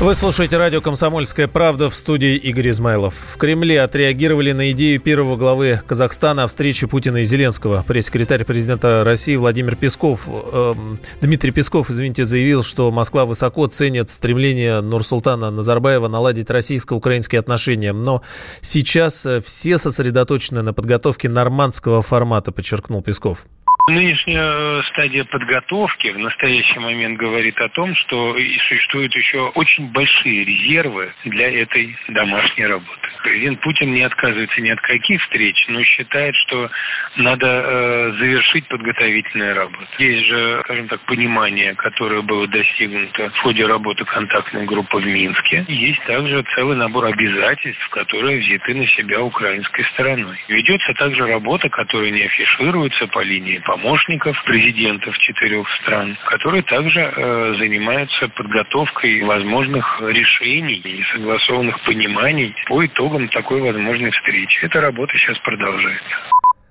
Вы слушаете радио «Комсомольская правда» в студии Игорь Измайлов. В Кремле отреагировали на идею первого главы Казахстана о встрече Путина и Зеленского. Пресс-секретарь президента России Владимир Песков, э, Дмитрий Песков, извините, заявил, что Москва высоко ценит стремление Нурсултана Назарбаева наладить российско-украинские отношения. Но сейчас э, все сосредоточены на подготовке нормандского формата, подчеркнул Песков. Нынешняя стадия подготовки в настоящий момент говорит о том, что существуют еще очень большие резервы для этой домашней работы. Президент Путин не отказывается ни от каких встреч, но считает, что надо э, завершить подготовительные работы. Есть же, скажем так, понимание, которое было достигнуто в ходе работы контактной группы в Минске. Есть также целый набор обязательств, которые взяты на себя украинской стороной. Ведется также работа, которая не афишируется по линии помощников президентов четырех стран, которые также э, занимаются подготовкой возможных решений и согласованных пониманий по итогам такой возможной встречи. Эта работа сейчас продолжается.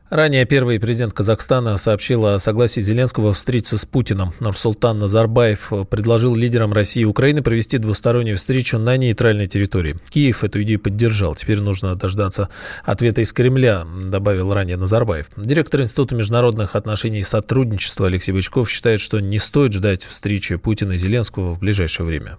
Ранее первый президент Казахстана сообщил о согласии Зеленского встретиться с Путиным. Нурсултан Назарбаев предложил лидерам России и Украины провести двустороннюю встречу на нейтральной территории. Киев эту идею поддержал. Теперь нужно дождаться ответа из Кремля, добавил ранее Назарбаев. Директор Института международных отношений и сотрудничества Алексей Бычков считает, что не стоит ждать встречи Путина и Зеленского в ближайшее время.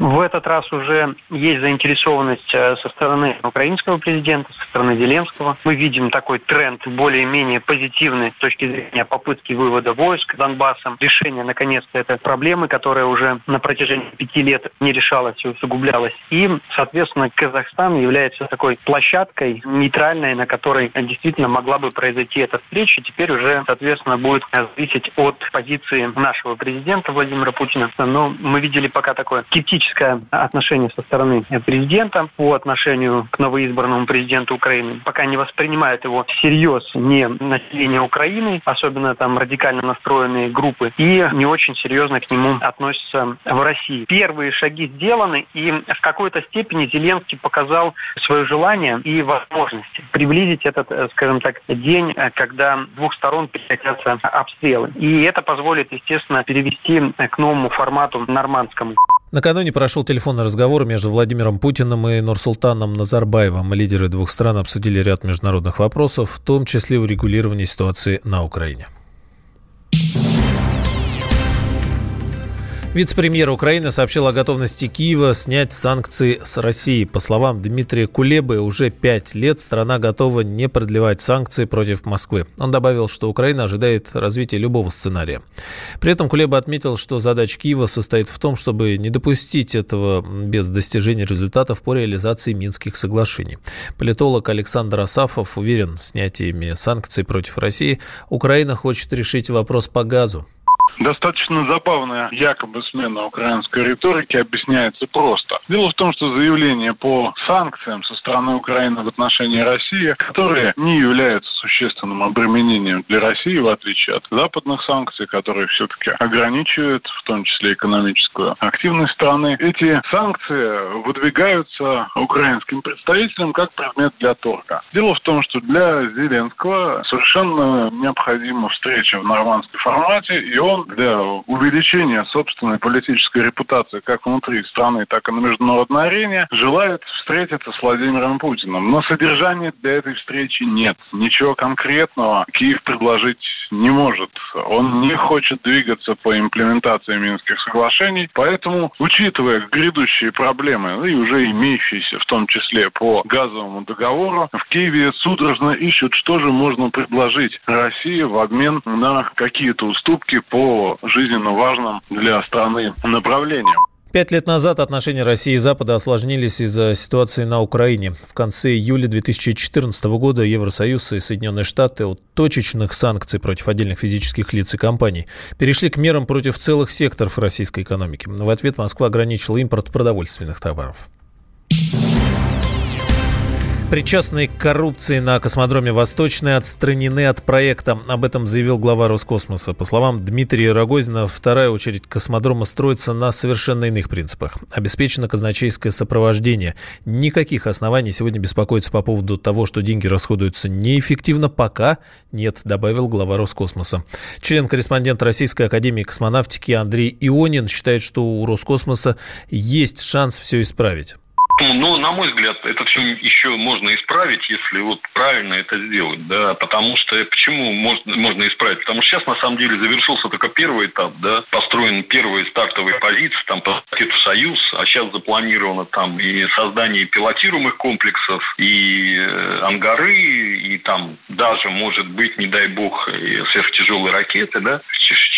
В этот раз уже есть заинтересованность э, со стороны украинского президента, со стороны Зеленского. Мы видим такой тренд более-менее позитивный с точки зрения попытки вывода войск Донбассом, решения, наконец-то, этой проблемы, которая уже на протяжении пяти лет не решалась и усугублялась. И, соответственно, Казахстан является такой площадкой нейтральной, на которой действительно могла бы произойти эта встреча. Теперь уже, соответственно, будет зависеть от позиции нашего президента Владимира Путина. Но мы видели пока такое скептическое критическое отношение со стороны президента по отношению к новоизбранному президенту Украины. Пока не воспринимают его всерьез не население Украины, особенно там радикально настроенные группы, и не очень серьезно к нему относятся в России. Первые шаги сделаны, и в какой-то степени Зеленский показал свое желание и возможности приблизить этот, э, скажем так, день, э, когда двух сторон прекратятся обстрелы. И это позволит, естественно, перевести к новому формату нормандскому. Накануне прошел телефонный разговор между Владимиром Путиным и Нурсултаном Назарбаевым. Лидеры двух стран обсудили ряд международных вопросов, в том числе урегулирование ситуации на Украине. Вице-премьер Украины сообщил о готовности Киева снять санкции с России. По словам Дмитрия Кулебы, уже пять лет страна готова не продлевать санкции против Москвы. Он добавил, что Украина ожидает развития любого сценария. При этом Кулеба отметил, что задача Киева состоит в том, чтобы не допустить этого без достижения результатов по реализации Минских соглашений. Политолог Александр Асафов уверен, снятиями санкций против России Украина хочет решить вопрос по газу. Достаточно забавная якобы смена украинской риторики объясняется просто. Дело в том, что заявление по санкциям со стороны Украины в отношении России, которые не являются существенным обременением для России, в отличие от западных санкций, которые все-таки ограничивают, в том числе экономическую активность страны, эти санкции выдвигаются украинским представителям как предмет для торга. Дело в том, что для Зеленского совершенно необходима встреча в нормандском формате, и он для увеличения собственной политической репутации как внутри страны, так и на международной арене, желает встретиться с Владимиром Путиным. Но содержания для этой встречи нет. Ничего конкретного Киев предложить не может. Он не хочет двигаться по имплементации Минских соглашений. Поэтому, учитывая грядущие проблемы, ну и уже имеющиеся, в том числе по газовому договору, в Киеве судорожно ищут, что же можно предложить России в обмен на какие-то уступки по жизненно важным для страны направлениям. Пять лет назад отношения России и Запада осложнились из-за ситуации на Украине. В конце июля 2014 года Евросоюз и Соединенные Штаты от точечных санкций против отдельных физических лиц и компаний перешли к мерам против целых секторов российской экономики. В ответ Москва ограничила импорт продовольственных товаров. Причастные к коррупции на космодроме «Восточный» отстранены от проекта. Об этом заявил глава Роскосмоса. По словам Дмитрия Рогозина, вторая очередь космодрома строится на совершенно иных принципах. Обеспечено казначейское сопровождение. Никаких оснований сегодня беспокоиться по поводу того, что деньги расходуются неэффективно, пока нет, добавил глава Роскосмоса. Член-корреспондент Российской Академии космонавтики Андрей Ионин считает, что у Роскосмоса есть шанс все исправить. Ну, на мой взгляд, это все еще можно исправить, если вот правильно это сделать, да, потому что почему можно, можно исправить? Потому что сейчас, на самом деле, завершился только первый этап, да, построен первые стартовые позиции, там, «Союз», а сейчас запланировано там и создание пилотируемых комплексов, и э, ангары, и там даже, может быть, не дай бог, сверхтяжелые ракеты, да,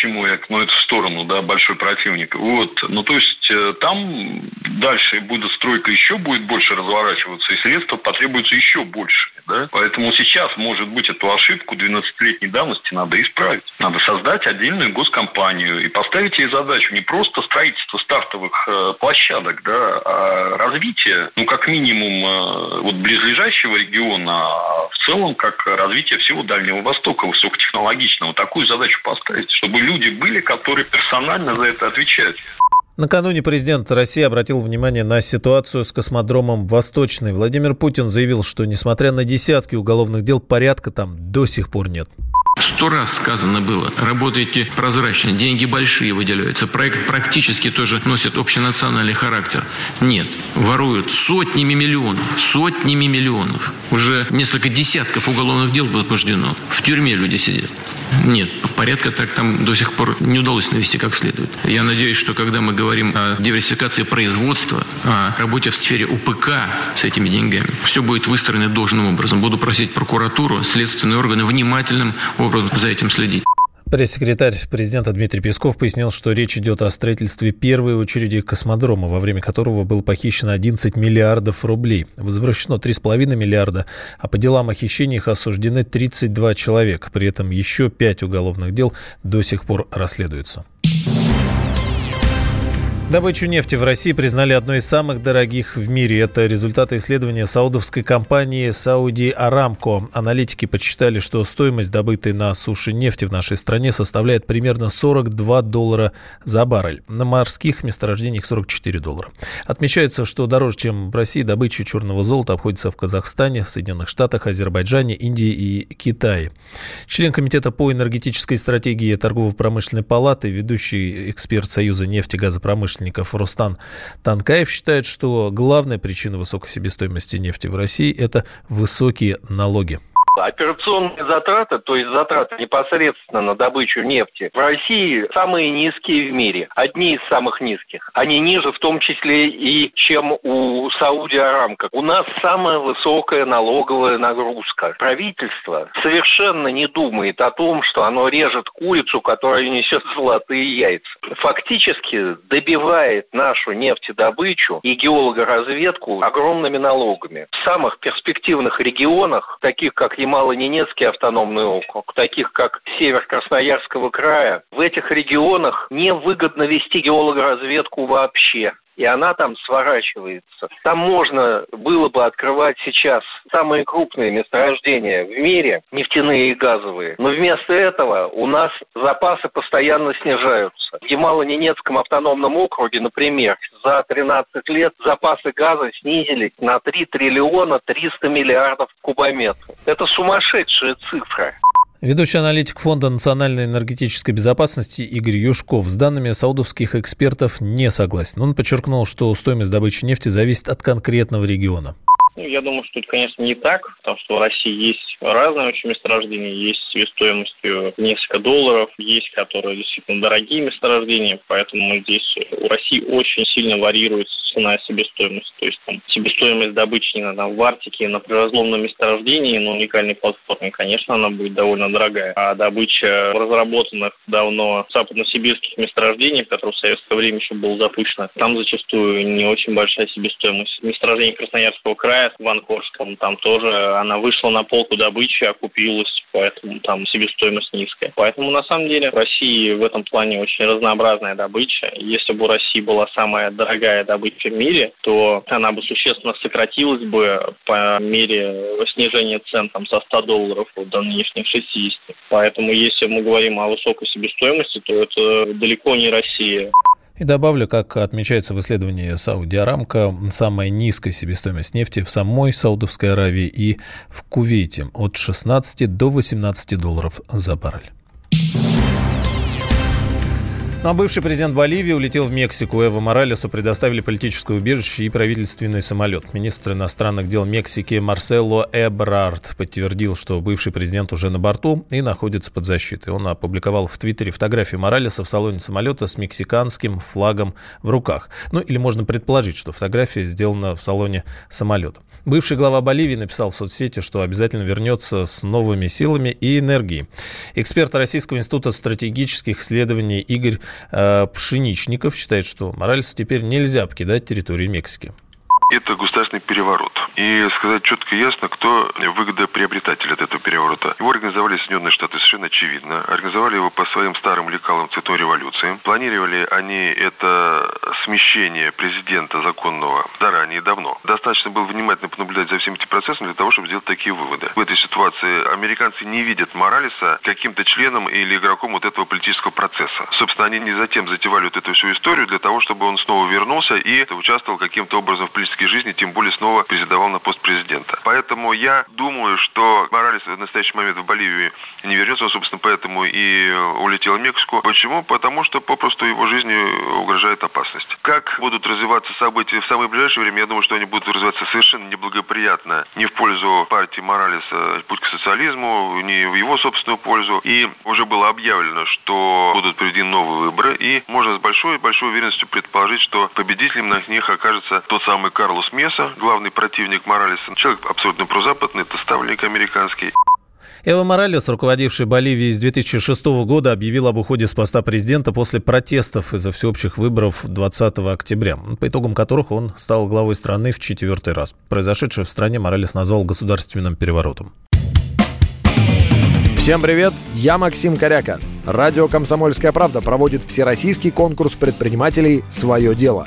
чему я, ну, это в сторону, да, большой противник. Вот, ну, то есть э, там дальше будет стройка еще будет больше разворачиваться, и средства потребуются еще больше. Да? Поэтому сейчас, может быть, эту ошибку 12-летней давности надо исправить. Надо создать отдельную госкомпанию и поставить ей задачу не просто строительство стартовых э, площадок, да, а развитие, ну, как минимум, э, вот близлежащего региона, а в целом, как развитие всего Дальнего Востока, высокотехнологичного. Такую задачу поставить, чтобы люди были, которые персонально за это отвечают. Накануне президент России обратил внимание на ситуацию с космодромом «Восточный». Владимир Путин заявил, что, несмотря на десятки уголовных дел, порядка там до сих пор нет. Сто раз сказано было, работаете прозрачно, деньги большие выделяются, проект практически тоже носит общенациональный характер. Нет, воруют сотнями миллионов, сотнями миллионов. Уже несколько десятков уголовных дел возбуждено. В тюрьме люди сидят. Нет, порядка так там до сих пор не удалось навести как следует. Я надеюсь, что когда мы говорим о диверсификации производства, о работе в сфере УПК с этими деньгами, все будет выстроено должным образом. Буду просить прокуратуру, следственные органы внимательным образом за этим следить. Пресс-секретарь президента Дмитрий Песков пояснил, что речь идет о строительстве первой очереди космодрома, во время которого было похищено 11 миллиардов рублей. Возвращено 3,5 миллиарда, а по делам о хищениях осуждены 32 человека. При этом еще 5 уголовных дел до сих пор расследуются. Добычу нефти в России признали одной из самых дорогих в мире. Это результаты исследования саудовской компании Saudi Aramco. Аналитики подсчитали, что стоимость добытой на суше нефти в нашей стране составляет примерно 42 доллара за баррель. На морских месторождениях 44 доллара. Отмечается, что дороже, чем в России, добыча черного золота обходится в Казахстане, Соединенных Штатах, Азербайджане, Индии и Китае. Член Комитета по энергетической стратегии торгово-промышленной палаты, ведущий эксперт Союза нефтегазопромышленности промышленников Рустан Танкаев считает, что главная причина высокой себестоимости нефти в России – это высокие налоги. Операционные затраты, то есть затраты непосредственно на добычу нефти, в России самые низкие в мире, одни из самых низких. Они ниже в том числе и чем у Сауди Арамка. У нас самая высокая налоговая нагрузка. Правительство совершенно не думает о том, что оно режет курицу, которая несет золотые яйца. Фактически добивает нашу нефтедобычу и геологоразведку огромными налогами. В самых перспективных регионах, таких как Ямало-Ненецкий автономный округ, таких как север Красноярского края, в этих регионах невыгодно вести геологоразведку вообще и она там сворачивается. Там можно было бы открывать сейчас самые крупные месторождения в мире, нефтяные и газовые. Но вместо этого у нас запасы постоянно снижаются. В Ямало-Ненецком автономном округе, например, за 13 лет запасы газа снизились на 3 триллиона 300 миллиардов кубометров. Это сумасшедшая цифра. Ведущий аналитик Фонда национальной энергетической безопасности Игорь Юшков с данными саудовских экспертов не согласен. Он подчеркнул, что стоимость добычи нефти зависит от конкретного региона. Ну, я думаю, что это, конечно, не так, потому что в России есть разные очень месторождения, есть себестоимостью несколько долларов, есть которые действительно дорогие месторождения, поэтому здесь у России очень сильно варьируется цена и себестоимость. То есть там себестоимость добычи не на, в Арктике на приразломном месторождении, на уникальной платформе, конечно, она будет довольно дорогая. А добыча разработанных давно западно-сибирских месторождений, которые в советское время еще было запущено, там зачастую не очень большая себестоимость. Месторождение Красноярского края в Анкорском, там тоже она вышла на полку добычи, окупилась, поэтому там себестоимость низкая. Поэтому на самом деле в России в этом плане очень разнообразная добыча. Если бы у России была самая дорогая добыча в мире, то она бы существенно сократилась бы по мере снижения цен там, со 100 долларов до нынешних 60. Поэтому если мы говорим о высокой себестоимости, то это далеко не Россия. И добавлю, как отмечается в исследовании Сауди Арамка, самая низкая себестоимость нефти в самой Саудовской Аравии и в Кувейте от 16 до 18 долларов за баррель. Ну а бывший президент Боливии улетел в Мексику. Эво Моралесу предоставили политическое убежище и правительственный самолет. Министр иностранных дел Мексики Марсело Эбрард подтвердил, что бывший президент уже на борту и находится под защитой. Он опубликовал в Твиттере фотографию Моралеса в салоне самолета с мексиканским флагом в руках. Ну или можно предположить, что фотография сделана в салоне самолета. Бывший глава Боливии написал в соцсети, что обязательно вернется с новыми силами и энергией. Эксперт Российского института стратегических исследований Игорь Пшеничников считает, что Моралесу теперь нельзя покидать территорию Мексики это государственный переворот. И сказать четко и ясно, кто выгодоприобретатель от этого переворота. Его организовали Соединенные Штаты совершенно очевидно. Организовали его по своим старым лекалам цветной революции. Планировали они это смещение президента законного заранее давно. Достаточно было внимательно понаблюдать за всем этим процессом для того, чтобы сделать такие выводы. В этой ситуации американцы не видят Моралеса каким-то членом или игроком вот этого политического процесса. Собственно, они не затем затевали вот эту всю историю для того, чтобы он снова вернулся и участвовал каким-то образом в политической жизни, тем более снова президовал на пост президента. Поэтому я думаю, что Моралес в настоящий момент в Боливии не вернется, он, собственно, поэтому и улетел в Мексику. Почему? Потому что попросту его жизни угрожает опасность. Как будут развиваться события в самое ближайшее время, я думаю, что они будут развиваться совершенно неблагоприятно, не в пользу партии Моралеса путь к социализму, не в его собственную пользу. И уже было объявлено, что будут проведены новые выборы, и можно с большой-большой уверенностью предположить, что победителем на них окажется тот самый Карлос Меса, главный противник Моралеса. Человек абсолютно прозападный, это ставленник американский. Эва Моралес, руководивший Боливией с 2006 года, объявил об уходе с поста президента после протестов из-за всеобщих выборов 20 октября, по итогам которых он стал главой страны в четвертый раз. Произошедшее в стране Моралес назвал государственным переворотом. Всем привет, я Максим Коряка. Радио «Комсомольская правда» проводит всероссийский конкурс предпринимателей «Свое дело».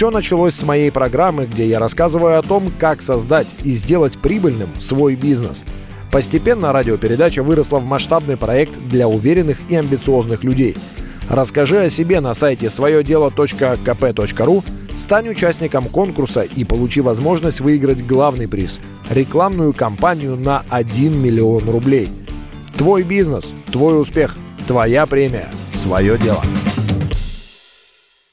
Все началось с моей программы, где я рассказываю о том, как создать и сделать прибыльным свой бизнес. Постепенно радиопередача выросла в масштабный проект для уверенных и амбициозных людей. Расскажи о себе на сайте своедело.кп.ру, стань участником конкурса и получи возможность выиграть главный приз – рекламную кампанию на 1 миллион рублей. Твой бизнес, твой успех, твоя премия, свое дело.